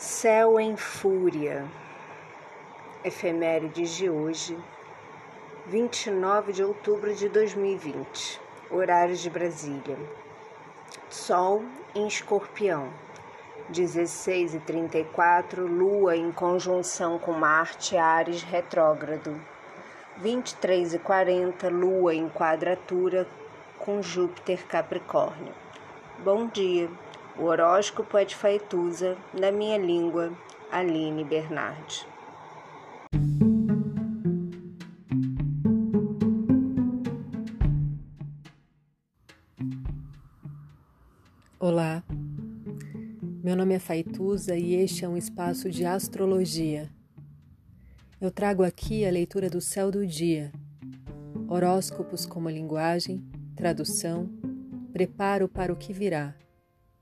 Céu em Fúria, efemérides de hoje, 29 de outubro de 2020, horários de Brasília. Sol em Escorpião, 16 e 34, Lua em conjunção com Marte, Ares retrógrado. 23 e 40, Lua em quadratura com Júpiter Capricórnio. Bom dia. O horóscopo é de Faetusa, na minha língua, Aline Bernardi. Olá, meu nome é Faituza e este é um espaço de astrologia. Eu trago aqui a leitura do céu do dia, horóscopos como linguagem, tradução, preparo para o que virá